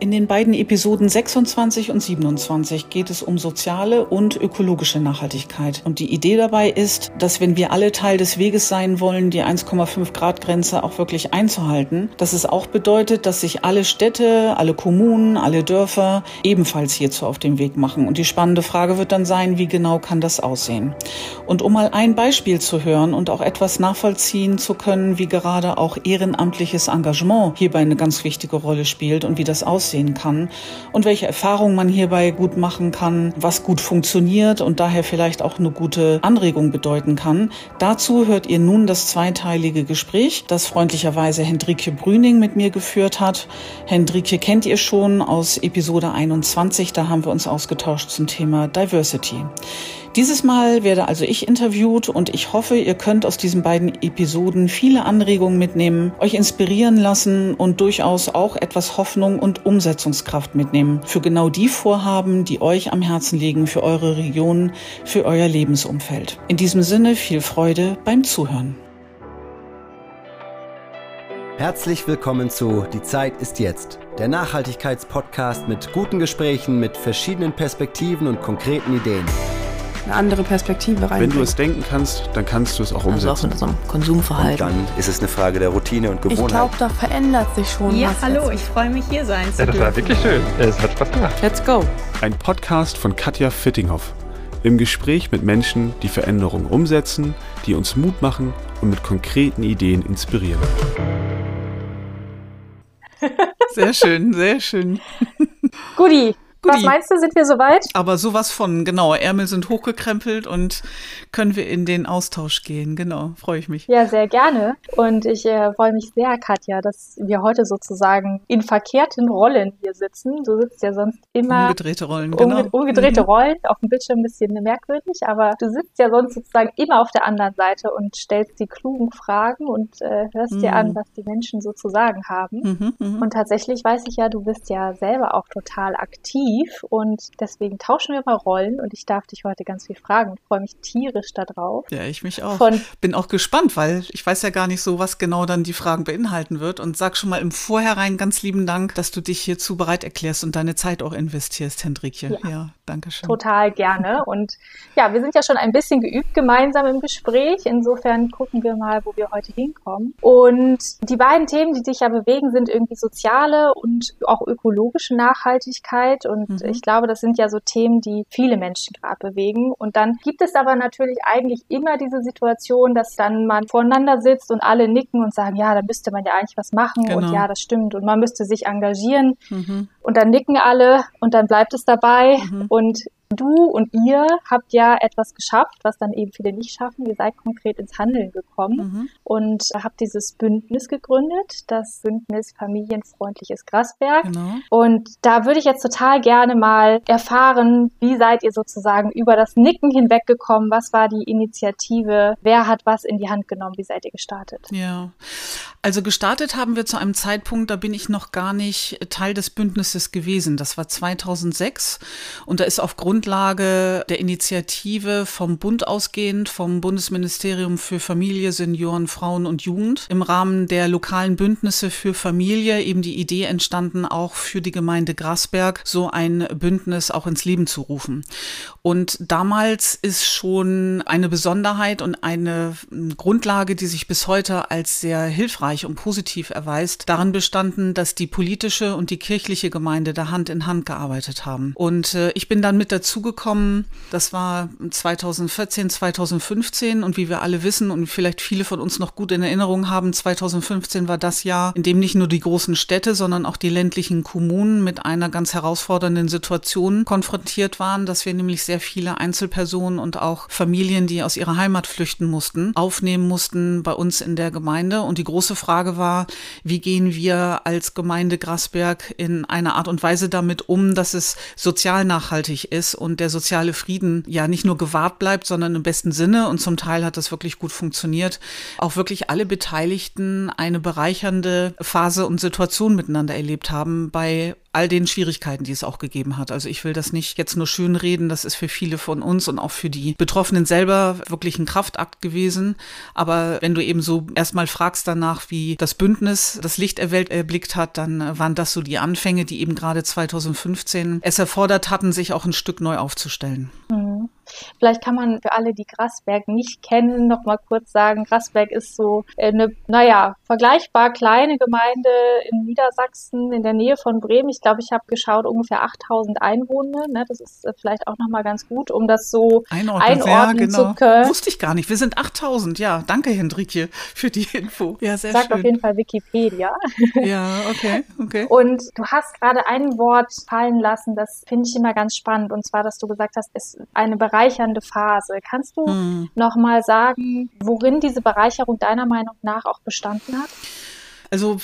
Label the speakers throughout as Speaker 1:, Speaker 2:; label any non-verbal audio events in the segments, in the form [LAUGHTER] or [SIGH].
Speaker 1: In den beiden Episoden 26 und 27 geht es um soziale und ökologische Nachhaltigkeit. Und die Idee dabei ist, dass wenn wir alle Teil des Weges sein wollen, die 1,5 Grad Grenze auch wirklich einzuhalten, dass es auch bedeutet, dass sich alle Städte, alle Kommunen, alle Dörfer ebenfalls hierzu auf den Weg machen. Und die spannende Frage wird dann sein, wie genau kann das aussehen? Und um mal ein Beispiel zu hören und auch etwas nachvollziehen zu können, wie gerade auch ehrenamtliches Engagement hierbei eine ganz wichtige Rolle spielt und wie das aussieht, aussehen kann und welche Erfahrungen man hierbei gut machen kann, was gut funktioniert und daher vielleicht auch eine gute Anregung bedeuten kann. Dazu hört ihr nun das zweiteilige Gespräch, das freundlicherweise Hendrike Brüning mit mir geführt hat. Hendrike kennt ihr schon aus Episode 21, da haben wir uns ausgetauscht zum Thema Diversity. Dieses Mal werde also ich interviewt und ich hoffe, ihr könnt aus diesen beiden Episoden viele Anregungen mitnehmen, euch inspirieren lassen und durchaus auch etwas Hoffnung und Umsetzungskraft mitnehmen für genau die Vorhaben, die euch am Herzen liegen, für eure Region, für euer Lebensumfeld. In diesem Sinne viel Freude beim Zuhören.
Speaker 2: Herzlich willkommen zu Die Zeit ist jetzt, der Nachhaltigkeitspodcast mit guten Gesprächen, mit verschiedenen Perspektiven und konkreten Ideen
Speaker 3: eine andere Perspektive rein.
Speaker 4: Wenn du es denken kannst, dann kannst du es auch umsetzen.
Speaker 3: Also auch mit so einem Konsumverhalten.
Speaker 2: Und dann ist es eine Frage der Routine und Gewohnheit.
Speaker 3: Ich glaube, da verändert sich schon
Speaker 5: ja,
Speaker 3: was.
Speaker 5: hallo, ich freue mich hier sein zu
Speaker 6: Ja, das war wirklich schön. Es hat Spaß gemacht.
Speaker 3: Let's go.
Speaker 4: Ein Podcast von Katja Fittinghoff. Im Gespräch mit Menschen, die Veränderungen umsetzen, die uns Mut machen und mit konkreten Ideen inspirieren. [LAUGHS]
Speaker 1: Sehr schön, sehr schön.
Speaker 5: Guti, was meinst du, sind wir soweit?
Speaker 1: Aber sowas von, genau. Ärmel sind hochgekrempelt und können wir in den Austausch gehen. Genau, freue ich mich.
Speaker 5: Ja, sehr gerne. Und ich äh, freue mich sehr, Katja, dass wir heute sozusagen in verkehrten Rollen hier sitzen. Du sitzt ja sonst immer.
Speaker 1: Umgedrehte Rollen, genau.
Speaker 5: Umge umgedrehte mhm. Rollen, auf dem Bildschirm ein bisschen merkwürdig, aber du sitzt ja sonst sozusagen immer auf der anderen Seite und stellst die klugen Fragen und äh, hörst mhm. dir an, was die Menschen so zu sagen haben. Mhm, mhm, und tatsächlich weiß ich ja, du bist ja selber auch total aktiv und deswegen tauschen wir mal Rollen und ich darf dich heute ganz viel fragen. Ich freue mich tierisch darauf.
Speaker 1: Ja, ich mich auch. Von Bin auch gespannt, weil ich weiß ja gar nicht so, was genau dann die Fragen beinhalten wird und sag schon mal im Vorhinein ganz lieben Dank, dass du dich hierzu bereit erklärst und deine Zeit auch investierst, Hendrikje. Ja, ja danke schön.
Speaker 5: Total gerne und ja, wir sind ja schon ein bisschen geübt gemeinsam im Gespräch. Insofern gucken wir mal, wo wir heute hinkommen. Und die beiden Themen, die dich ja bewegen, sind irgendwie soziale und auch ökologische Nachhaltigkeit und mhm. ich glaube, das sind ja so Themen, die viele Menschen gerade bewegen. Und dann gibt es aber natürlich eigentlich immer diese Situation, dass dann man voreinander sitzt und alle nicken und sagen, ja, da müsste man ja eigentlich was machen genau. und ja, das stimmt und man müsste sich engagieren. Mhm. Und dann nicken alle und dann bleibt es dabei. Mhm. Und Du und ihr habt ja etwas geschafft, was dann eben viele nicht schaffen. Ihr seid konkret ins Handeln gekommen mhm. und habt dieses Bündnis gegründet, das Bündnis Familienfreundliches Grasberg. Genau. Und da würde ich jetzt total gerne mal erfahren, wie seid ihr sozusagen über das Nicken hinweggekommen? Was war die Initiative? Wer hat was in die Hand genommen? Wie seid ihr gestartet?
Speaker 1: Ja, also gestartet haben wir zu einem Zeitpunkt, da bin ich noch gar nicht Teil des Bündnisses gewesen. Das war 2006 und da ist aufgrund Grundlage der Initiative vom Bund ausgehend, vom Bundesministerium für Familie, Senioren, Frauen und Jugend im Rahmen der lokalen Bündnisse für Familie eben die Idee entstanden, auch für die Gemeinde Grasberg so ein Bündnis auch ins Leben zu rufen. Und damals ist schon eine Besonderheit und eine Grundlage, die sich bis heute als sehr hilfreich und positiv erweist, darin bestanden, dass die politische und die kirchliche Gemeinde da Hand in Hand gearbeitet haben. Und äh, ich bin dann mit dazu dazugekommen. Das war 2014, 2015 und wie wir alle wissen und vielleicht viele von uns noch gut in Erinnerung haben, 2015 war das Jahr, in dem nicht nur die großen Städte, sondern auch die ländlichen Kommunen mit einer ganz herausfordernden Situation konfrontiert waren, dass wir nämlich sehr viele Einzelpersonen und auch Familien, die aus ihrer Heimat flüchten mussten, aufnehmen mussten bei uns in der Gemeinde. Und die große Frage war, wie gehen wir als Gemeinde Grasberg in einer Art und Weise damit um, dass es sozial nachhaltig ist und der soziale Frieden ja nicht nur gewahrt bleibt, sondern im besten Sinne. Und zum Teil hat das wirklich gut funktioniert, auch wirklich alle Beteiligten eine bereichernde Phase und Situation miteinander erlebt haben. Bei all den Schwierigkeiten, die es auch gegeben hat. Also ich will das nicht jetzt nur schön reden, das ist für viele von uns und auch für die Betroffenen selber wirklich ein Kraftakt gewesen. Aber wenn du eben so erstmal fragst danach, wie das Bündnis das Licht erblickt hat, dann waren das so die Anfänge, die eben gerade 2015 es erfordert hatten, sich auch ein Stück neu aufzustellen.
Speaker 5: Mhm. Vielleicht kann man für alle, die Grasberg nicht kennen, noch mal kurz sagen, Grasberg ist so eine, naja, vergleichbar kleine Gemeinde in Niedersachsen in der Nähe von Bremen. Ich glaube, ich habe geschaut, ungefähr 8000 Einwohner. Ne? Das ist äh, vielleicht auch noch mal ganz gut, um das so einordnen, einordnen ja, genau. zu können.
Speaker 1: Wusste ich gar nicht. Wir sind 8000. Ja, danke, Hendrikje, für die Info. Ja,
Speaker 5: sehr Sagt schön. auf jeden Fall Wikipedia.
Speaker 1: Ja, okay, okay.
Speaker 5: Und du hast gerade ein Wort fallen lassen, das finde ich immer ganz spannend. Und zwar, dass du gesagt hast, es ist eine Bereitschaft bereichernde Phase. Kannst du hm. noch mal sagen, worin diese Bereicherung deiner Meinung nach auch bestanden hat?
Speaker 1: Also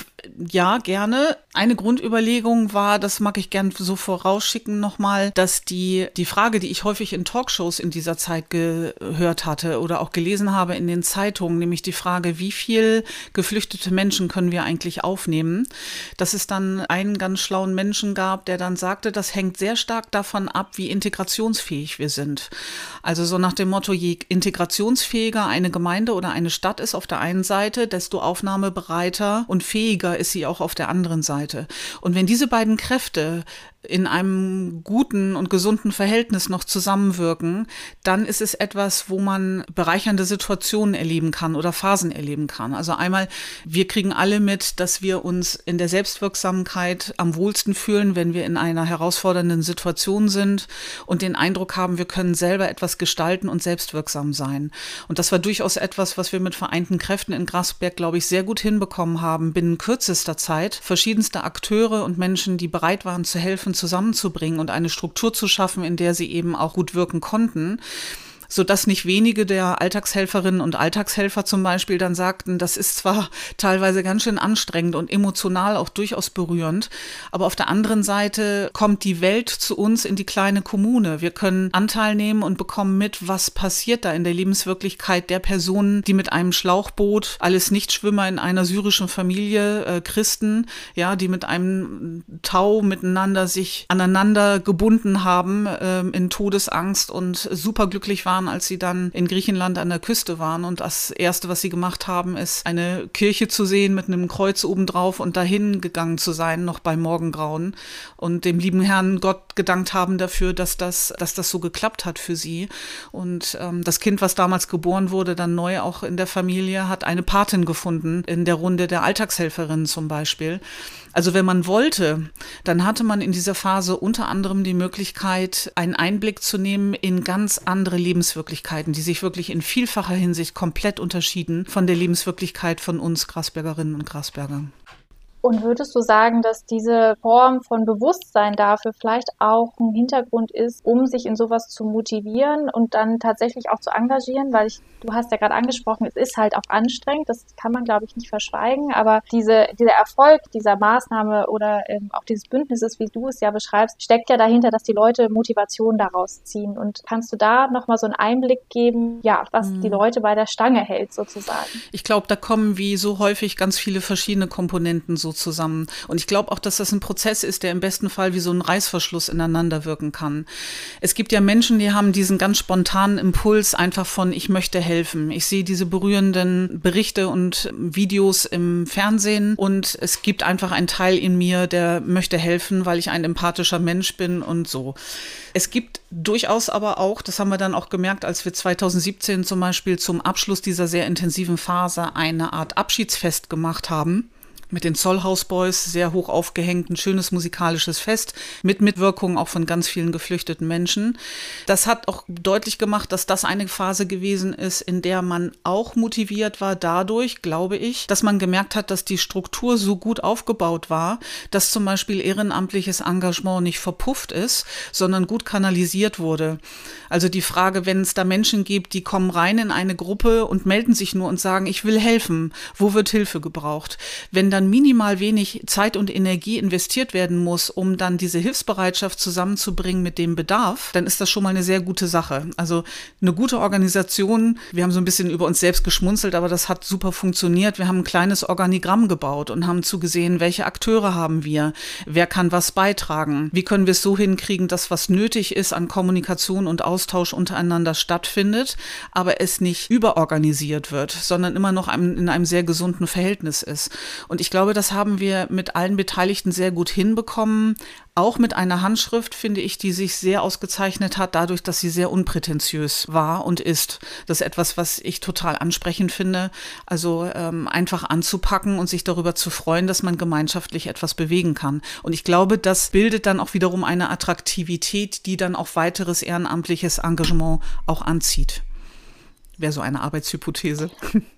Speaker 1: ja, gerne. Eine Grundüberlegung war, das mag ich gern so vorausschicken nochmal, dass die, die Frage, die ich häufig in Talkshows in dieser Zeit gehört hatte oder auch gelesen habe in den Zeitungen, nämlich die Frage, wie viel geflüchtete Menschen können wir eigentlich aufnehmen, dass es dann einen ganz schlauen Menschen gab, der dann sagte, das hängt sehr stark davon ab, wie integrationsfähig wir sind. Also so nach dem Motto, je integrationsfähiger eine Gemeinde oder eine Stadt ist auf der einen Seite, desto aufnahmebereiter und fähiger ist sie auch auf der anderen Seite. Und wenn diese beiden Kräfte in einem guten und gesunden Verhältnis noch zusammenwirken, dann ist es etwas, wo man bereichernde Situationen erleben kann oder Phasen erleben kann. Also einmal, wir kriegen alle mit, dass wir uns in der Selbstwirksamkeit am wohlsten fühlen, wenn wir in einer herausfordernden Situation sind und den Eindruck haben, wir können selber etwas gestalten und selbstwirksam sein. Und das war durchaus etwas, was wir mit vereinten Kräften in Grasberg, glaube ich, sehr gut hinbekommen haben, binnen kürzester Zeit verschiedenste Akteure und Menschen, die bereit waren zu helfen, zusammenzubringen und eine Struktur zu schaffen, in der sie eben auch gut wirken konnten sodass nicht wenige der Alltagshelferinnen und Alltagshelfer zum Beispiel dann sagten, das ist zwar [LAUGHS] teilweise ganz schön anstrengend und emotional auch durchaus berührend, aber auf der anderen Seite kommt die Welt zu uns in die kleine Kommune. Wir können Anteil nehmen und bekommen mit, was passiert da in der Lebenswirklichkeit der Personen, die mit einem Schlauchboot, alles Nichtschwimmer in einer syrischen Familie, äh, Christen, ja, die mit einem Tau miteinander sich aneinander gebunden haben äh, in Todesangst und superglücklich waren waren, als sie dann in Griechenland an der Küste waren. Und das Erste, was sie gemacht haben, ist eine Kirche zu sehen mit einem Kreuz obendrauf und dahin gegangen zu sein, noch bei Morgengrauen. Und dem lieben Herrn Gott gedankt haben dafür, dass das, dass das so geklappt hat für sie. Und ähm, das Kind, was damals geboren wurde, dann neu auch in der Familie, hat eine Patin gefunden, in der Runde der Alltagshelferinnen zum Beispiel. Also wenn man wollte, dann hatte man in dieser Phase unter anderem die Möglichkeit, einen Einblick zu nehmen in ganz andere Lebenswirklichkeiten, die sich wirklich in vielfacher Hinsicht komplett unterschieden von der Lebenswirklichkeit von uns Grasbergerinnen und Grasberger.
Speaker 5: Und würdest du sagen, dass diese Form von Bewusstsein dafür vielleicht auch ein Hintergrund ist, um sich in sowas zu motivieren und dann tatsächlich auch zu engagieren? Weil ich, du hast ja gerade angesprochen, es ist halt auch anstrengend, das kann man, glaube ich, nicht verschweigen. Aber diese, dieser Erfolg dieser Maßnahme oder ähm, auch dieses Bündnisses, wie du es ja beschreibst, steckt ja dahinter, dass die Leute Motivation daraus ziehen. Und kannst du da nochmal so einen Einblick geben, ja, was mhm. die Leute bei der Stange hält sozusagen?
Speaker 1: Ich glaube, da kommen wie so häufig ganz viele verschiedene Komponenten so zusammen. Und ich glaube auch, dass das ein Prozess ist, der im besten Fall wie so ein Reißverschluss ineinander wirken kann. Es gibt ja Menschen, die haben diesen ganz spontanen Impuls einfach von, ich möchte helfen. Ich sehe diese berührenden Berichte und Videos im Fernsehen und es gibt einfach einen Teil in mir, der möchte helfen, weil ich ein empathischer Mensch bin und so. Es gibt durchaus aber auch, das haben wir dann auch gemerkt, als wir 2017 zum Beispiel zum Abschluss dieser sehr intensiven Phase eine Art Abschiedsfest gemacht haben mit den Zollhouse Boys sehr hoch aufgehängt, ein schönes musikalisches Fest mit Mitwirkung auch von ganz vielen geflüchteten Menschen. Das hat auch deutlich gemacht, dass das eine Phase gewesen ist, in der man auch motiviert war dadurch, glaube ich, dass man gemerkt hat, dass die Struktur so gut aufgebaut war, dass zum Beispiel ehrenamtliches Engagement nicht verpufft ist, sondern gut kanalisiert wurde. Also die Frage, wenn es da Menschen gibt, die kommen rein in eine Gruppe und melden sich nur und sagen, ich will helfen, wo wird Hilfe gebraucht? Wenn dann dann minimal wenig Zeit und Energie investiert werden muss, um dann diese Hilfsbereitschaft zusammenzubringen mit dem Bedarf, dann ist das schon mal eine sehr gute Sache. Also eine gute Organisation, wir haben so ein bisschen über uns selbst geschmunzelt, aber das hat super funktioniert. Wir haben ein kleines Organigramm gebaut und haben zugesehen, welche Akteure haben wir, wer kann was beitragen, wie können wir es so hinkriegen, dass was nötig ist an Kommunikation und Austausch untereinander stattfindet, aber es nicht überorganisiert wird, sondern immer noch in einem sehr gesunden Verhältnis ist. Und ich glaube, das haben wir mit allen Beteiligten sehr gut hinbekommen. Auch mit einer Handschrift, finde ich, die sich sehr ausgezeichnet hat, dadurch, dass sie sehr unprätentiös war und ist. Das ist etwas, was ich total ansprechend finde. Also ähm, einfach anzupacken und sich darüber zu freuen, dass man gemeinschaftlich etwas bewegen kann. Und ich glaube, das bildet dann auch wiederum eine Attraktivität, die dann auch weiteres ehrenamtliches Engagement auch anzieht. Wäre so eine Arbeitshypothese.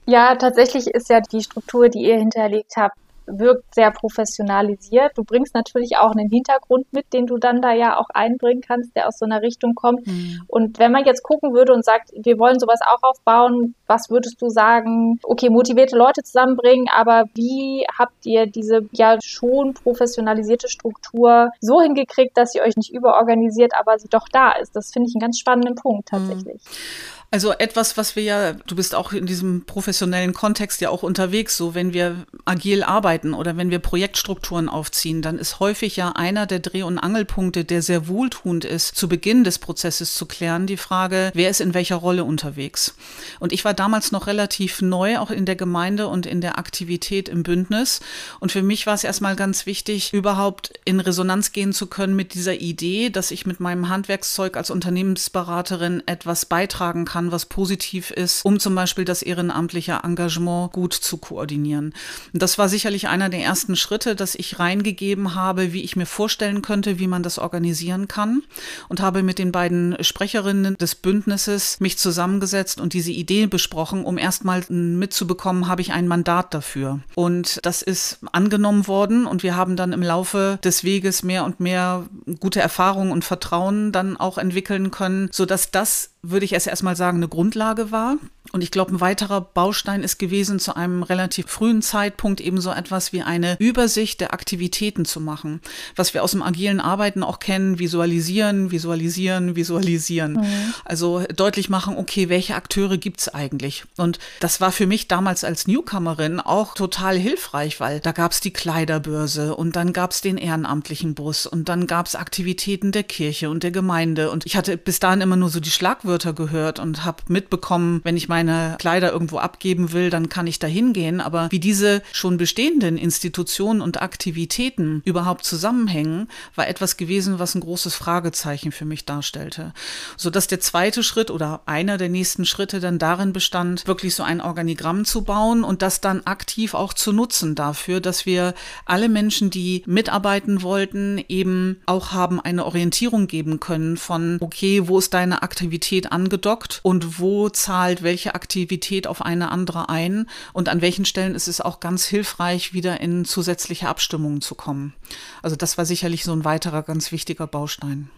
Speaker 5: Ja, tatsächlich ist ja die Struktur, die ihr hinterlegt habt, wirkt sehr professionalisiert. Du bringst natürlich auch einen Hintergrund mit, den du dann da ja auch einbringen kannst, der aus so einer Richtung kommt. Mhm. Und wenn man jetzt gucken würde und sagt, wir wollen sowas auch aufbauen, was würdest du sagen? Okay, motivierte Leute zusammenbringen, aber wie habt ihr diese ja schon professionalisierte Struktur so hingekriegt, dass sie euch nicht überorganisiert, aber sie doch da ist? Das finde ich einen ganz spannenden Punkt mhm. tatsächlich. Mhm.
Speaker 1: Also etwas, was wir ja, du bist auch in diesem professionellen Kontext ja auch unterwegs, so wenn wir agil arbeiten oder wenn wir Projektstrukturen aufziehen, dann ist häufig ja einer der Dreh- und Angelpunkte, der sehr wohltuend ist, zu Beginn des Prozesses zu klären, die Frage, wer ist in welcher Rolle unterwegs. Und ich war damals noch relativ neu, auch in der Gemeinde und in der Aktivität im Bündnis. Und für mich war es erstmal ganz wichtig, überhaupt in Resonanz gehen zu können mit dieser Idee, dass ich mit meinem Handwerkszeug als Unternehmensberaterin etwas beitragen kann kann, was positiv ist, um zum Beispiel das ehrenamtliche Engagement gut zu koordinieren. Und das war sicherlich einer der ersten Schritte, dass ich reingegeben habe, wie ich mir vorstellen könnte, wie man das organisieren kann und habe mit den beiden Sprecherinnen des Bündnisses mich zusammengesetzt und diese Idee besprochen, um erstmal mitzubekommen, habe ich ein Mandat dafür. Und das ist angenommen worden und wir haben dann im Laufe des Weges mehr und mehr gute Erfahrungen und Vertrauen dann auch entwickeln können, sodass das würde ich erst erstmal sagen, eine Grundlage war. Und ich glaube, ein weiterer Baustein ist gewesen, zu einem relativ frühen Zeitpunkt eben so etwas wie eine Übersicht der Aktivitäten zu machen. Was wir aus dem agilen Arbeiten auch kennen, visualisieren, visualisieren, visualisieren. Mhm. Also deutlich machen, okay, welche Akteure gibt's eigentlich? Und das war für mich damals als Newcomerin auch total hilfreich, weil da gab's die Kleiderbörse und dann gab's den ehrenamtlichen Bus und dann gab's Aktivitäten der Kirche und der Gemeinde. Und ich hatte bis dahin immer nur so die Schlagwörter gehört und habe mitbekommen, wenn ich meine Kleider irgendwo abgeben will, dann kann ich da hingehen. Aber wie diese schon bestehenden Institutionen und Aktivitäten überhaupt zusammenhängen, war etwas gewesen, was ein großes Fragezeichen für mich darstellte. Sodass der zweite Schritt oder einer der nächsten Schritte dann darin bestand, wirklich so ein Organigramm zu bauen und das dann aktiv auch zu nutzen dafür, dass wir alle Menschen, die mitarbeiten wollten, eben auch haben eine Orientierung geben können von, okay, wo ist deine Aktivität angedockt und wo zahlt welche welche Aktivität auf eine andere ein und an welchen Stellen ist es auch ganz hilfreich, wieder in zusätzliche Abstimmungen zu kommen. Also das war sicherlich so ein weiterer ganz wichtiger Baustein.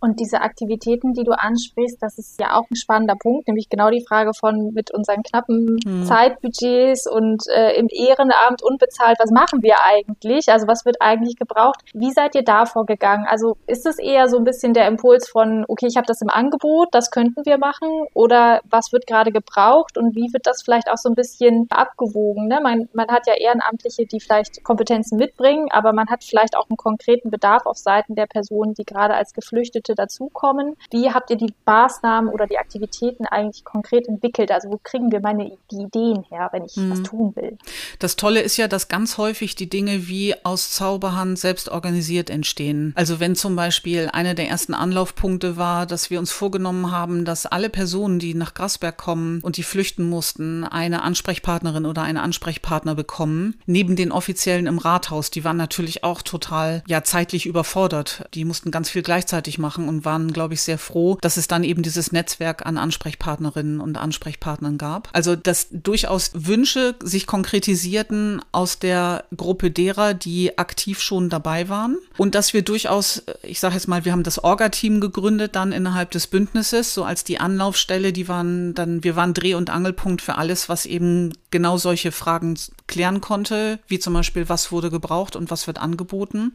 Speaker 5: Und diese Aktivitäten, die du ansprichst, das ist ja auch ein spannender Punkt, nämlich genau die Frage von mit unseren knappen hm. Zeitbudgets und äh, im Ehrenamt unbezahlt, was machen wir eigentlich? Also was wird eigentlich gebraucht? Wie seid ihr da vorgegangen? Also ist es eher so ein bisschen der Impuls von, okay, ich habe das im Angebot, das könnten wir machen oder was wird gerade gebraucht und wie wird das vielleicht auch so ein bisschen abgewogen? Ne? Man, man hat ja Ehrenamtliche, die vielleicht Kompetenzen mitbringen, aber man hat vielleicht auch einen konkreten Bedarf auf Seiten der Personen, die gerade als Geflüchtete Schritte dazukommen. Wie habt ihr die Maßnahmen oder die Aktivitäten eigentlich konkret entwickelt? Also wo kriegen wir meine die Ideen her, wenn ich mhm. was tun will?
Speaker 1: Das Tolle ist ja, dass ganz häufig die Dinge wie aus Zauberhand selbst organisiert entstehen. Also wenn zum Beispiel einer der ersten Anlaufpunkte war, dass wir uns vorgenommen haben, dass alle Personen, die nach Grasberg kommen und die flüchten mussten, eine Ansprechpartnerin oder einen Ansprechpartner bekommen, neben den Offiziellen im Rathaus. Die waren natürlich auch total ja zeitlich überfordert. Die mussten ganz viel gleichzeitig machen machen und waren, glaube ich, sehr froh, dass es dann eben dieses Netzwerk an Ansprechpartnerinnen und Ansprechpartnern gab. Also, dass durchaus Wünsche sich konkretisierten aus der Gruppe derer, die aktiv schon dabei waren und dass wir durchaus, ich sage jetzt mal, wir haben das Orga-Team gegründet dann innerhalb des Bündnisses, so als die Anlaufstelle, die waren dann, wir waren Dreh- und Angelpunkt für alles, was eben genau solche Fragen klären konnte, wie zum Beispiel, was wurde gebraucht und was wird angeboten.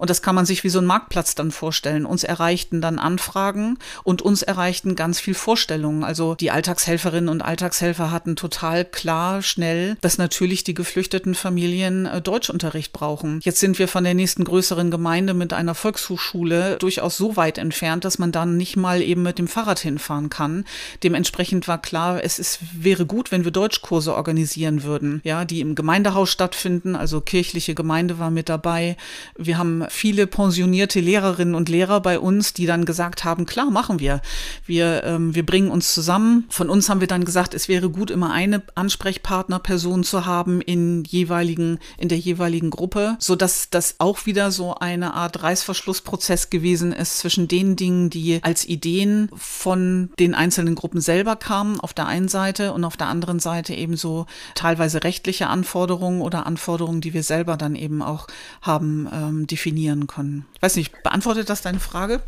Speaker 1: Und das kann man sich wie so ein Marktplatz dann vorstellen. Uns erreichten dann Anfragen und uns erreichten ganz viel Vorstellungen. Also die Alltagshelferinnen und Alltagshelfer hatten total klar, schnell, dass natürlich die geflüchteten Familien äh, Deutschunterricht brauchen. Jetzt sind wir von der nächsten größeren Gemeinde mit einer Volkshochschule durchaus so weit entfernt, dass man dann nicht mal eben mit dem Fahrrad hinfahren kann. Dementsprechend war klar, es ist, wäre gut, wenn wir Deutschkurse organisieren würden, ja, die im Gemeindehaus stattfinden. Also kirchliche Gemeinde war mit dabei. Wir haben viele pensionierte Lehrerinnen und Lehrer bei uns, die dann gesagt haben, klar, machen wir. Wir, ähm, wir bringen uns zusammen. Von uns haben wir dann gesagt, es wäre gut, immer eine Ansprechpartnerperson zu haben in jeweiligen, in der jeweiligen Gruppe, so dass das auch wieder so eine Art Reißverschlussprozess gewesen ist zwischen den Dingen, die als Ideen von den einzelnen Gruppen selber kamen, auf der einen Seite und auf der anderen Seite eben so teilweise rechtliche Anforderungen oder Anforderungen, die wir selber dann eben auch haben ähm, definiert definieren können. Ich weiß nicht, beantwortet das deine Frage?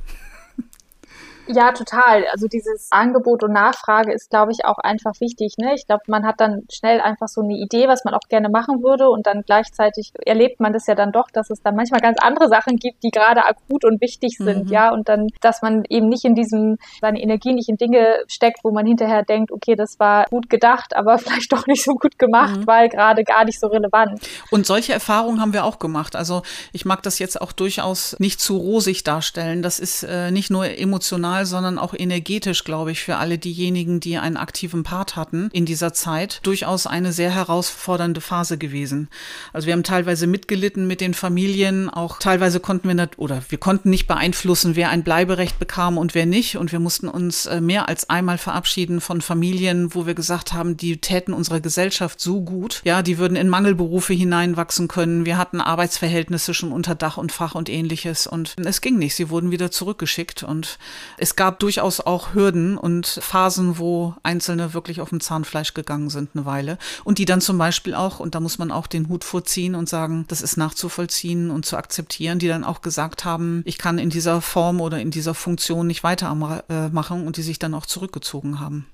Speaker 5: Ja, total. Also dieses Angebot und Nachfrage ist, glaube ich, auch einfach wichtig. Ne? Ich glaube, man hat dann schnell einfach so eine Idee, was man auch gerne machen würde und dann gleichzeitig erlebt man das ja dann doch, dass es dann manchmal ganz andere Sachen gibt, die gerade akut und wichtig sind, mhm. ja, und dann, dass man eben nicht in diesem, seine Energie nicht in Dinge steckt, wo man hinterher denkt, okay, das war gut gedacht, aber [LAUGHS] vielleicht doch nicht so gut gemacht, mhm. weil gerade gar nicht so relevant.
Speaker 1: Und solche Erfahrungen haben wir auch gemacht. Also ich mag das jetzt auch durchaus nicht zu rosig darstellen. Das ist äh, nicht nur emotional emotional, sondern auch energetisch, glaube ich, für alle diejenigen, die einen aktiven Part hatten in dieser Zeit, durchaus eine sehr herausfordernde Phase gewesen. Also wir haben teilweise mitgelitten mit den Familien, auch teilweise konnten wir nicht, oder wir konnten nicht beeinflussen, wer ein Bleiberecht bekam und wer nicht. Und wir mussten uns äh, mehr als einmal verabschieden von Familien, wo wir gesagt haben, die täten unserer Gesellschaft so gut. Ja, die würden in Mangelberufe hineinwachsen können. Wir hatten Arbeitsverhältnisse schon unter Dach und Fach und ähnliches. Und es ging nicht. Sie wurden wieder zurückgeschickt. Und es gab durchaus auch Hürden und Phasen, wo Einzelne wirklich auf dem Zahnfleisch gegangen sind eine Weile. Und die dann zum Beispiel auch, und da muss man auch den Hut vorziehen und sagen, das ist nachzuvollziehen und zu akzeptieren, die dann auch gesagt haben, ich kann in dieser Form oder in dieser Funktion nicht weitermachen und die sich dann auch zurückgezogen haben.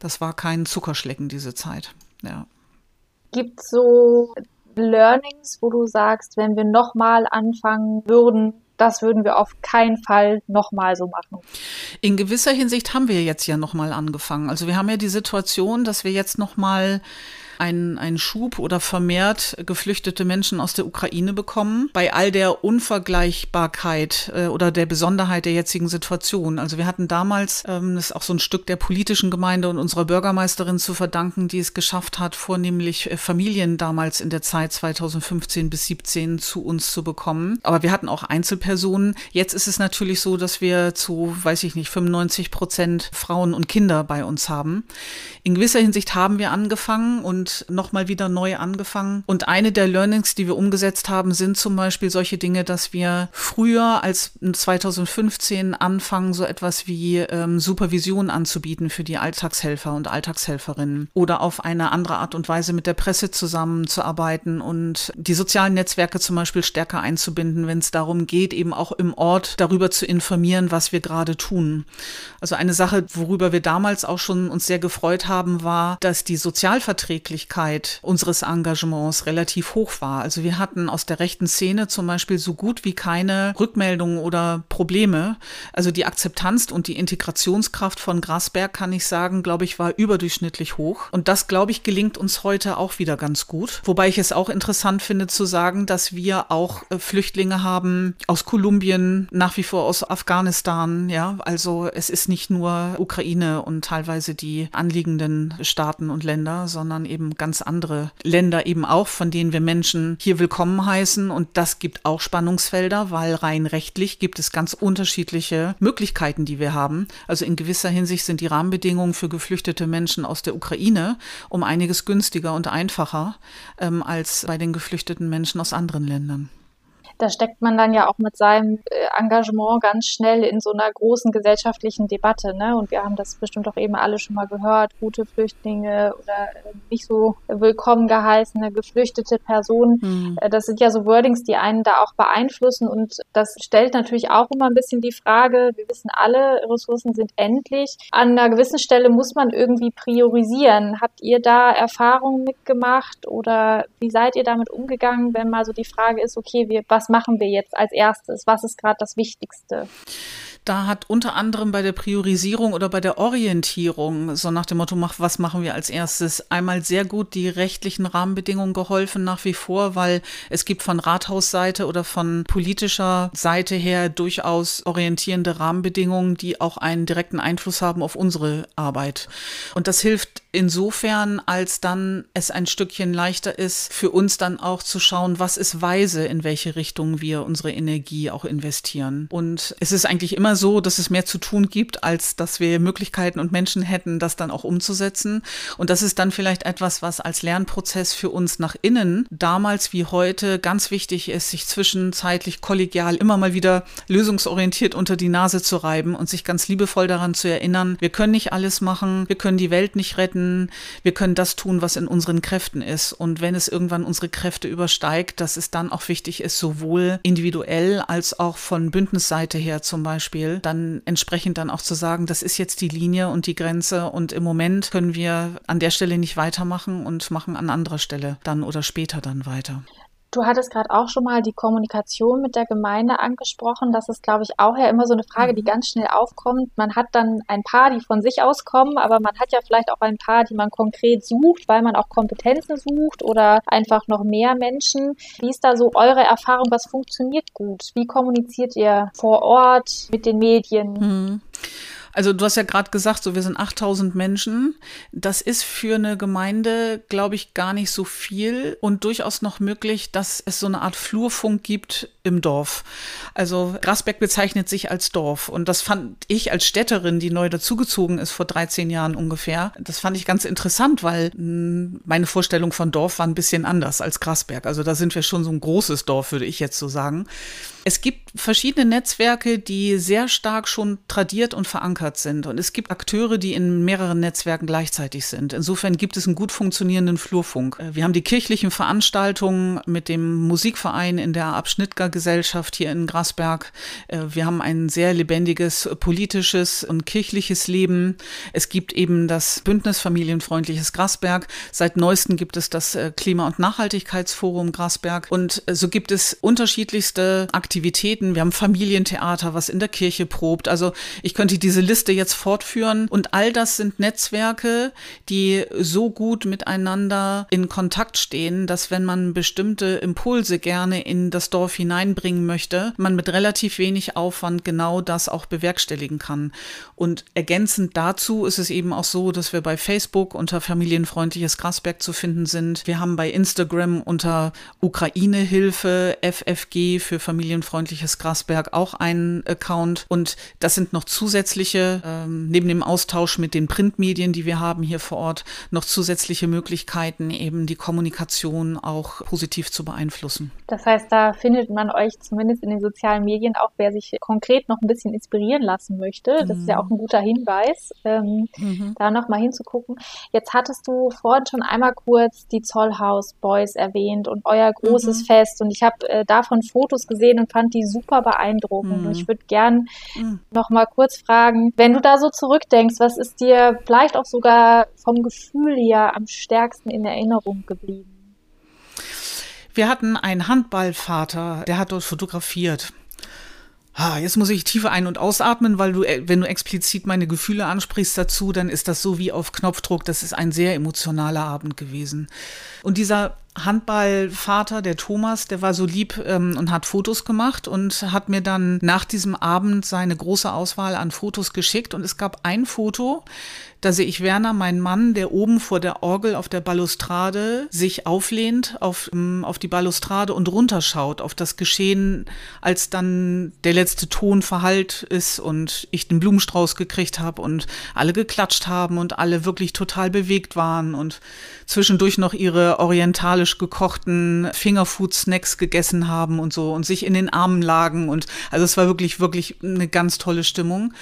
Speaker 1: Das war kein Zuckerschlecken, diese Zeit. Ja.
Speaker 5: Gibt so Learnings, wo du sagst, wenn wir nochmal anfangen würden, das würden wir auf keinen Fall nochmal so machen.
Speaker 1: In gewisser Hinsicht haben wir jetzt ja nochmal angefangen. Also wir haben ja die Situation, dass wir jetzt nochmal einen, einen Schub oder vermehrt geflüchtete Menschen aus der Ukraine bekommen. Bei all der Unvergleichbarkeit äh, oder der Besonderheit der jetzigen Situation. Also wir hatten damals, ähm, das ist auch so ein Stück der politischen Gemeinde und unserer Bürgermeisterin zu verdanken, die es geschafft hat, vornehmlich äh, Familien damals in der Zeit 2015 bis 17 zu uns zu bekommen. Aber wir hatten auch Einzelpersonen. Jetzt ist es natürlich so, dass wir zu, weiß ich nicht, 95 Prozent Frauen und Kinder bei uns haben. In gewisser Hinsicht haben wir angefangen und und nochmal wieder neu angefangen. Und eine der Learnings, die wir umgesetzt haben, sind zum Beispiel solche Dinge, dass wir früher als 2015 anfangen, so etwas wie ähm, Supervision anzubieten für die Alltagshelfer und Alltagshelferinnen oder auf eine andere Art und Weise mit der Presse zusammenzuarbeiten und die sozialen Netzwerke zum Beispiel stärker einzubinden, wenn es darum geht, eben auch im Ort darüber zu informieren, was wir gerade tun. Also eine Sache, worüber wir damals auch schon uns sehr gefreut haben, war, dass die Sozialverträglichkeit Erträglichkeit unseres Engagements relativ hoch war. Also wir hatten aus der rechten Szene zum Beispiel so gut wie keine Rückmeldungen oder Probleme. Also die Akzeptanz und die Integrationskraft von Grasberg, kann ich sagen, glaube ich, war überdurchschnittlich hoch. Und das, glaube ich, gelingt uns heute auch wieder ganz gut. Wobei ich es auch interessant finde zu sagen, dass wir auch äh, Flüchtlinge haben aus Kolumbien, nach wie vor aus Afghanistan. Ja, also es ist nicht nur Ukraine und teilweise die anliegenden Staaten und Länder, sondern eben eben ganz andere Länder eben auch, von denen wir Menschen hier willkommen heißen. Und das gibt auch Spannungsfelder, weil rein rechtlich gibt es ganz unterschiedliche Möglichkeiten, die wir haben. Also in gewisser Hinsicht sind die Rahmenbedingungen für geflüchtete Menschen aus der Ukraine um einiges günstiger und einfacher ähm, als bei den geflüchteten Menschen aus anderen Ländern.
Speaker 5: Da steckt man dann ja auch mit seinem äh, Engagement ganz schnell in so einer großen gesellschaftlichen Debatte. Ne? Und wir haben das bestimmt auch eben alle schon mal gehört. Gute Flüchtlinge oder äh, nicht so willkommen geheißene, geflüchtete Personen. Mhm. Das sind ja so Wordings, die einen da auch beeinflussen. Und das stellt natürlich auch immer ein bisschen die Frage, wir wissen alle, Ressourcen sind endlich. An einer gewissen Stelle muss man irgendwie priorisieren. Habt ihr da Erfahrungen mitgemacht oder wie seid ihr damit umgegangen, wenn mal so die Frage ist, okay, wir, was machen wir jetzt als erstes? Was ist gerade das Wichtigste?
Speaker 1: Da hat unter anderem bei der Priorisierung oder bei der Orientierung, so nach dem Motto, was machen wir als erstes, einmal sehr gut die rechtlichen Rahmenbedingungen geholfen nach wie vor, weil es gibt von Rathausseite oder von politischer Seite her durchaus orientierende Rahmenbedingungen, die auch einen direkten Einfluss haben auf unsere Arbeit. Und das hilft insofern, als dann es ein Stückchen leichter ist, für uns dann auch zu schauen, was ist weise, in welche Richtung wir unsere Energie auch investieren. Und es ist eigentlich immer so, dass es mehr zu tun gibt, als dass wir Möglichkeiten und Menschen hätten, das dann auch umzusetzen. Und das ist dann vielleicht etwas, was als Lernprozess für uns nach innen damals wie heute ganz wichtig ist, sich zwischenzeitlich kollegial immer mal wieder lösungsorientiert unter die Nase zu reiben und sich ganz liebevoll daran zu erinnern, wir können nicht alles machen, wir können die Welt nicht retten, wir können das tun, was in unseren Kräften ist. Und wenn es irgendwann unsere Kräfte übersteigt, dass es dann auch wichtig ist, sowohl individuell als auch von Bündnisseite her zum Beispiel, Beispiel, dann entsprechend dann auch zu sagen, das ist jetzt die Linie und die Grenze und im Moment können wir an der Stelle nicht weitermachen und machen an anderer Stelle dann oder später dann weiter.
Speaker 5: Du hattest gerade auch schon mal die Kommunikation mit der Gemeinde angesprochen. Das ist, glaube ich, auch ja immer so eine Frage, die mhm. ganz schnell aufkommt. Man hat dann ein paar, die von sich aus kommen, aber man hat ja vielleicht auch ein paar, die man konkret sucht, weil man auch Kompetenzen sucht oder einfach noch mehr Menschen. Wie ist da so eure Erfahrung? Was funktioniert gut? Wie kommuniziert ihr vor Ort mit den Medien?
Speaker 1: Mhm. Also du hast ja gerade gesagt, so wir sind 8000 Menschen. Das ist für eine Gemeinde, glaube ich, gar nicht so viel und durchaus noch möglich, dass es so eine Art Flurfunk gibt im Dorf. Also Grasberg bezeichnet sich als Dorf und das fand ich als Städterin, die neu dazugezogen ist vor 13 Jahren ungefähr, das fand ich ganz interessant, weil hm, meine Vorstellung von Dorf war ein bisschen anders als Grasberg. Also da sind wir schon so ein großes Dorf, würde ich jetzt so sagen. Es gibt verschiedene Netzwerke, die sehr stark schon tradiert und verankert sind. Und es gibt Akteure, die in mehreren Netzwerken gleichzeitig sind. Insofern gibt es einen gut funktionierenden Flurfunk. Äh, wir haben die kirchlichen Veranstaltungen mit dem Musikverein in der Abschnittger-Gesellschaft hier in Grasberg. Äh, wir haben ein sehr lebendiges politisches und kirchliches Leben. Es gibt eben das Bündnis Familienfreundliches Grasberg. Seit neuestem gibt es das äh, Klima- und Nachhaltigkeitsforum Grasberg. Und so gibt es unterschiedlichste Aktivitäten Aktivitäten. Wir haben Familientheater, was in der Kirche probt. Also ich könnte diese Liste jetzt fortführen. Und all das sind Netzwerke, die so gut miteinander in Kontakt stehen, dass wenn man bestimmte Impulse gerne in das Dorf hineinbringen möchte, man mit relativ wenig Aufwand genau das auch bewerkstelligen kann. Und ergänzend dazu ist es eben auch so, dass wir bei Facebook unter familienfreundliches Grasberg zu finden sind. Wir haben bei Instagram unter Ukraine-Hilfe FFG für Familienfreundliches umweltfreundliches Grasberg auch einen Account. Und das sind noch zusätzliche, ähm, neben dem Austausch mit den Printmedien, die wir haben hier vor Ort, noch zusätzliche Möglichkeiten, eben die Kommunikation auch positiv zu beeinflussen.
Speaker 5: Das heißt, da findet man euch zumindest in den sozialen Medien auch, wer sich konkret noch ein bisschen inspirieren lassen möchte. Das mhm. ist ja auch ein guter Hinweis, ähm, mhm. da nochmal hinzugucken. Jetzt hattest du vorhin schon einmal kurz die Zollhaus Boys erwähnt und euer großes mhm. Fest. Und ich habe äh, davon Fotos gesehen und fand die super beeindruckend. Mhm. Und ich würde gern mhm. noch mal kurz fragen, wenn du da so zurückdenkst, was ist dir vielleicht auch sogar vom Gefühl her am stärksten in Erinnerung geblieben?
Speaker 1: Wir hatten einen Handballvater, der hat dort fotografiert. Ah, jetzt muss ich tiefer ein- und ausatmen, weil du, äh, wenn du explizit meine Gefühle ansprichst dazu, dann ist das so wie auf Knopfdruck. Das ist ein sehr emotionaler Abend gewesen. Und dieser Handballvater, der Thomas, der war so lieb ähm, und hat Fotos gemacht und hat mir dann nach diesem Abend seine große Auswahl an Fotos geschickt. Und es gab ein Foto, da sehe ich Werner, mein Mann, der oben vor der Orgel auf der Balustrade sich auflehnt auf, ähm, auf die Balustrade und runterschaut auf das Geschehen, als dann der letzte Ton verhallt ist und ich den Blumenstrauß gekriegt habe und alle geklatscht haben und alle wirklich total bewegt waren und zwischendurch noch ihre orientalische frisch gekochten Fingerfood-Snacks gegessen haben und so und sich in den Armen lagen. Und also es war wirklich, wirklich eine ganz tolle Stimmung.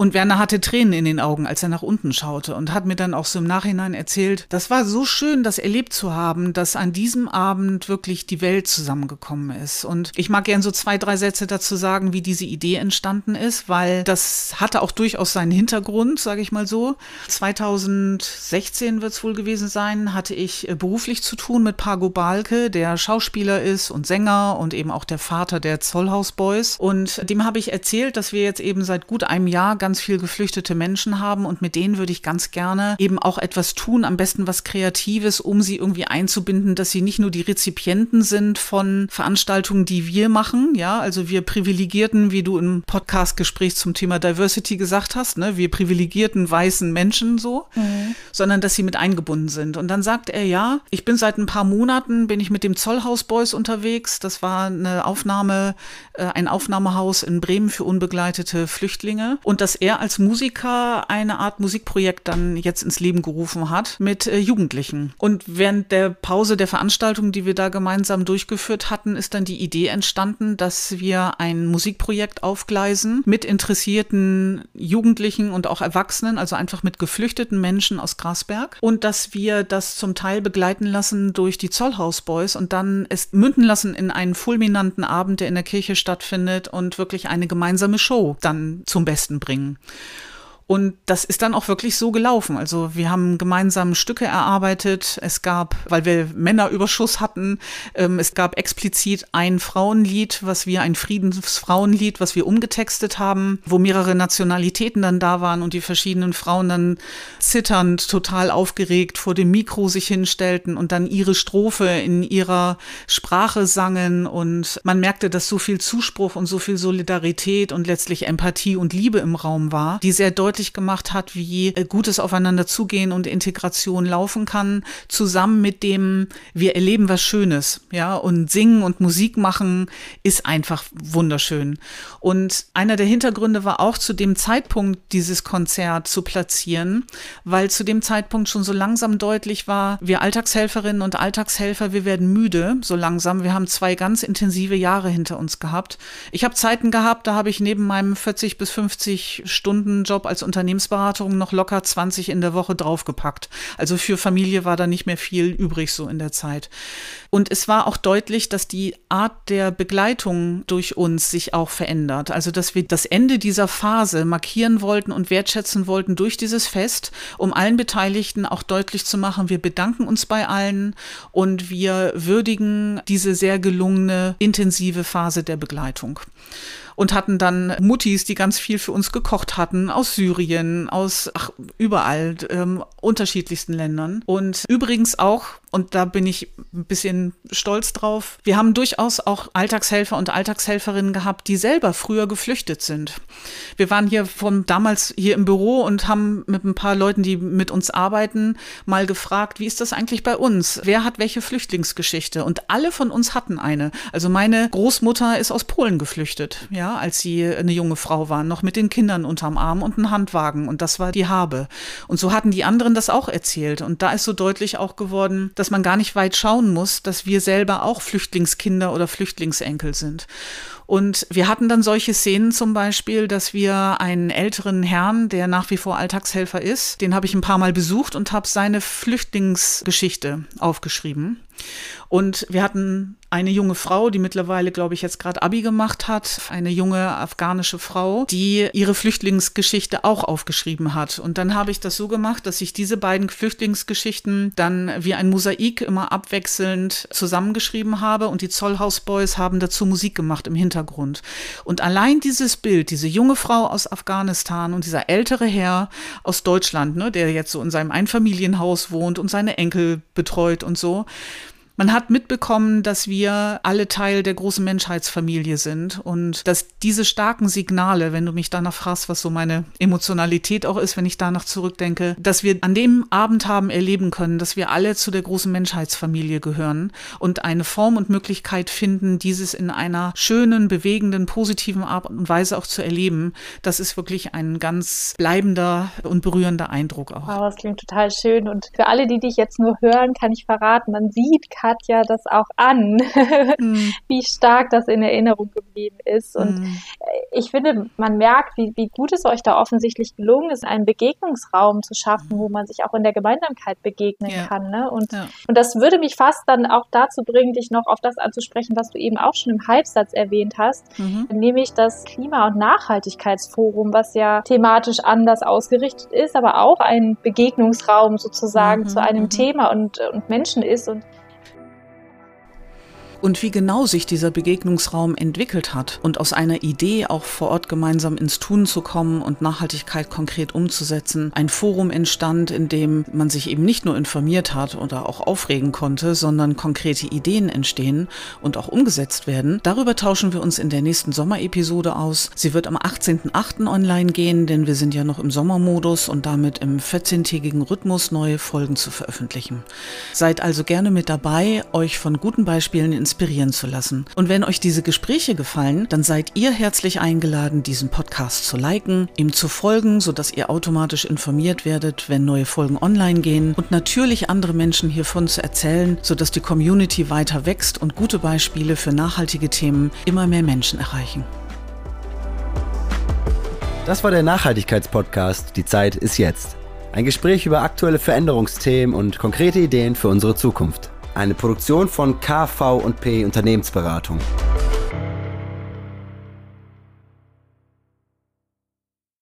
Speaker 1: Und Werner hatte Tränen in den Augen, als er nach unten schaute und hat mir dann auch so im Nachhinein erzählt, das war so schön, das erlebt zu haben, dass an diesem Abend wirklich die Welt zusammengekommen ist. Und ich mag gern so zwei, drei Sätze dazu sagen, wie diese Idee entstanden ist, weil das hatte auch durchaus seinen Hintergrund, sage ich mal so. 2016 wird es wohl gewesen sein, hatte ich äh, beruflich zu tun mit Pago Balke, der Schauspieler ist und Sänger und eben auch der Vater der Zollhaus Boys. Und dem habe ich erzählt, dass wir jetzt eben seit gut einem Jahr ganz ganz viel geflüchtete Menschen haben und mit denen würde ich ganz gerne eben auch etwas tun, am besten was Kreatives, um sie irgendwie einzubinden, dass sie nicht nur die Rezipienten sind von Veranstaltungen, die wir machen, ja, also wir privilegierten, wie du im Podcast-Gespräch zum Thema Diversity gesagt hast, ne, wir privilegierten weißen Menschen so, mhm. sondern dass sie mit eingebunden sind. Und dann sagt er, ja, ich bin seit ein paar Monaten, bin ich mit dem Zollhaus Boys unterwegs. Das war eine Aufnahme, äh, ein Aufnahmehaus in Bremen für unbegleitete Flüchtlinge. Und das er als Musiker eine Art Musikprojekt dann jetzt ins Leben gerufen hat mit äh, Jugendlichen. Und während der Pause der Veranstaltung, die wir da gemeinsam durchgeführt hatten, ist dann die Idee entstanden, dass wir ein Musikprojekt aufgleisen mit interessierten Jugendlichen und auch Erwachsenen, also einfach mit geflüchteten Menschen aus Grasberg und dass wir das zum Teil begleiten lassen durch die Zollhaus Boys und dann es münden lassen in einen fulminanten Abend, der in der Kirche stattfindet und wirklich eine gemeinsame Show dann zum Besten bringen. Mm-hmm. Und das ist dann auch wirklich so gelaufen. Also wir haben gemeinsam Stücke erarbeitet. Es gab, weil wir Männerüberschuss hatten, ähm, es gab explizit ein Frauenlied, was wir, ein Friedensfrauenlied, was wir umgetextet haben, wo mehrere Nationalitäten dann da waren und die verschiedenen Frauen dann zitternd, total aufgeregt vor dem Mikro sich hinstellten und dann ihre Strophe in ihrer Sprache sangen. Und man merkte, dass so viel Zuspruch und so viel Solidarität und letztlich Empathie und Liebe im Raum war, die sehr deutlich deutlich gemacht hat, wie äh, gutes Aufeinander zugehen und Integration laufen kann, zusammen mit dem, wir erleben was Schönes, ja, und singen und Musik machen ist einfach wunderschön. Und einer der Hintergründe war auch zu dem Zeitpunkt dieses Konzert zu platzieren, weil zu dem Zeitpunkt schon so langsam deutlich war, wir Alltagshelferinnen und Alltagshelfer, wir werden müde, so langsam. Wir haben zwei ganz intensive Jahre hinter uns gehabt. Ich habe Zeiten gehabt, da habe ich neben meinem 40 bis 50 Stunden Job als Unternehmensberatung noch locker 20 in der Woche draufgepackt. Also für Familie war da nicht mehr viel übrig so in der Zeit. Und es war auch deutlich, dass die Art der Begleitung durch uns sich auch verändert. Also dass wir das Ende dieser Phase markieren wollten und wertschätzen wollten durch dieses Fest, um allen Beteiligten auch deutlich zu machen, wir bedanken uns bei allen und wir würdigen diese sehr gelungene, intensive Phase der Begleitung und hatten dann Muttis, die ganz viel für uns gekocht hatten, aus Syrien, aus ach, überall, ähm, unterschiedlichsten Ländern. Und übrigens auch, und da bin ich ein bisschen stolz drauf, wir haben durchaus auch Alltagshelfer und Alltagshelferinnen gehabt, die selber früher geflüchtet sind. Wir waren hier von damals hier im Büro und haben mit ein paar Leuten, die mit uns arbeiten, mal gefragt, wie ist das eigentlich bei uns? Wer hat welche Flüchtlingsgeschichte? Und alle von uns hatten eine. Also meine Großmutter ist aus Polen geflüchtet, ja, als sie eine junge Frau waren, noch mit den Kindern unterm Arm und einen Handwagen. Und das war die Habe. Und so hatten die anderen das auch erzählt. Und da ist so deutlich auch geworden, dass man gar nicht weit schauen muss, dass wir selber auch Flüchtlingskinder oder Flüchtlingsenkel sind. Und wir hatten dann solche Szenen zum Beispiel, dass wir einen älteren Herrn, der nach wie vor Alltagshelfer ist, den habe ich ein paar Mal besucht und habe seine Flüchtlingsgeschichte aufgeschrieben. Und wir hatten eine junge Frau, die mittlerweile, glaube ich, jetzt gerade Abi gemacht hat, eine junge afghanische Frau, die ihre Flüchtlingsgeschichte auch aufgeschrieben hat. Und dann habe ich das so gemacht, dass ich diese beiden Flüchtlingsgeschichten dann wie ein Mosaik immer abwechselnd zusammengeschrieben habe und die Zollhausboys haben dazu Musik gemacht im Hintergrund. Und allein dieses Bild, diese junge Frau aus Afghanistan und dieser ältere Herr aus Deutschland, ne, der jetzt so in seinem Einfamilienhaus wohnt und seine Enkel betreut und so, Man hat mitbekommen, dass wir alle Teil der großen Menschheitsfamilie sind und dass diese starken Signale, wenn du mich danach fragst, was so meine Emotionalität auch ist, wenn ich danach zurückdenke, dass wir an dem Abend haben erleben können, dass wir alle zu der großen Menschheitsfamilie gehören und eine Form und Möglichkeit finden, dieses in einer schönen, bewegenden, positiven Art und Weise auch zu erleben. Das ist wirklich ein ganz bleibender und berührender Eindruck auch.
Speaker 5: Wow, das klingt total schön. Und für alle, die dich jetzt nur hören, kann ich verraten, man sieht Katja das auch an, [LAUGHS] mm. wie stark das in Erinnerung geblieben ist. Und mm. ich finde, man merkt, wie, wie gut es euch da offensichtlich gelungen ist, einen Begegnungsraum zu schaffen, wo man sich auch in der Gemeinsamkeit begegnen ja. kann. Ne? Und, ja. und das würde mich fast dann auch dazu bringen, dich noch auf das anzusprechen, was du eben auch schon im Halbsatz erwähnt hast, mhm. nämlich das Klima- und Nachhaltigkeitsforum, was ja thematisch anders ausgerichtet ist, aber auch ein Begegnungsraum sozusagen mhm. zu einem mhm. Thema und, und Menschen ist. Und
Speaker 1: und wie genau sich dieser Begegnungsraum entwickelt hat und aus einer Idee auch vor Ort gemeinsam ins Tun zu kommen und Nachhaltigkeit konkret umzusetzen. Ein Forum entstand, in dem man sich eben nicht nur informiert hat oder auch aufregen konnte, sondern konkrete Ideen entstehen und auch umgesetzt werden. Darüber tauschen wir uns in der nächsten Sommerepisode aus. Sie wird am 18.08. online gehen, denn wir sind ja noch im Sommermodus und damit im 14-tägigen Rhythmus neue Folgen zu veröffentlichen. Seid also gerne mit dabei, euch von guten Beispielen ins inspirieren zu lassen. Und wenn euch diese Gespräche gefallen, dann seid ihr herzlich eingeladen, diesen Podcast zu liken, ihm zu folgen, sodass ihr automatisch informiert werdet, wenn neue Folgen online gehen und natürlich andere Menschen hiervon zu erzählen, sodass die Community weiter wächst und gute Beispiele für nachhaltige Themen immer mehr Menschen erreichen.
Speaker 2: Das war der Nachhaltigkeitspodcast Die Zeit ist jetzt. Ein Gespräch über aktuelle Veränderungsthemen und konkrete Ideen für unsere Zukunft. Eine Produktion von KV&P Unternehmensberatung.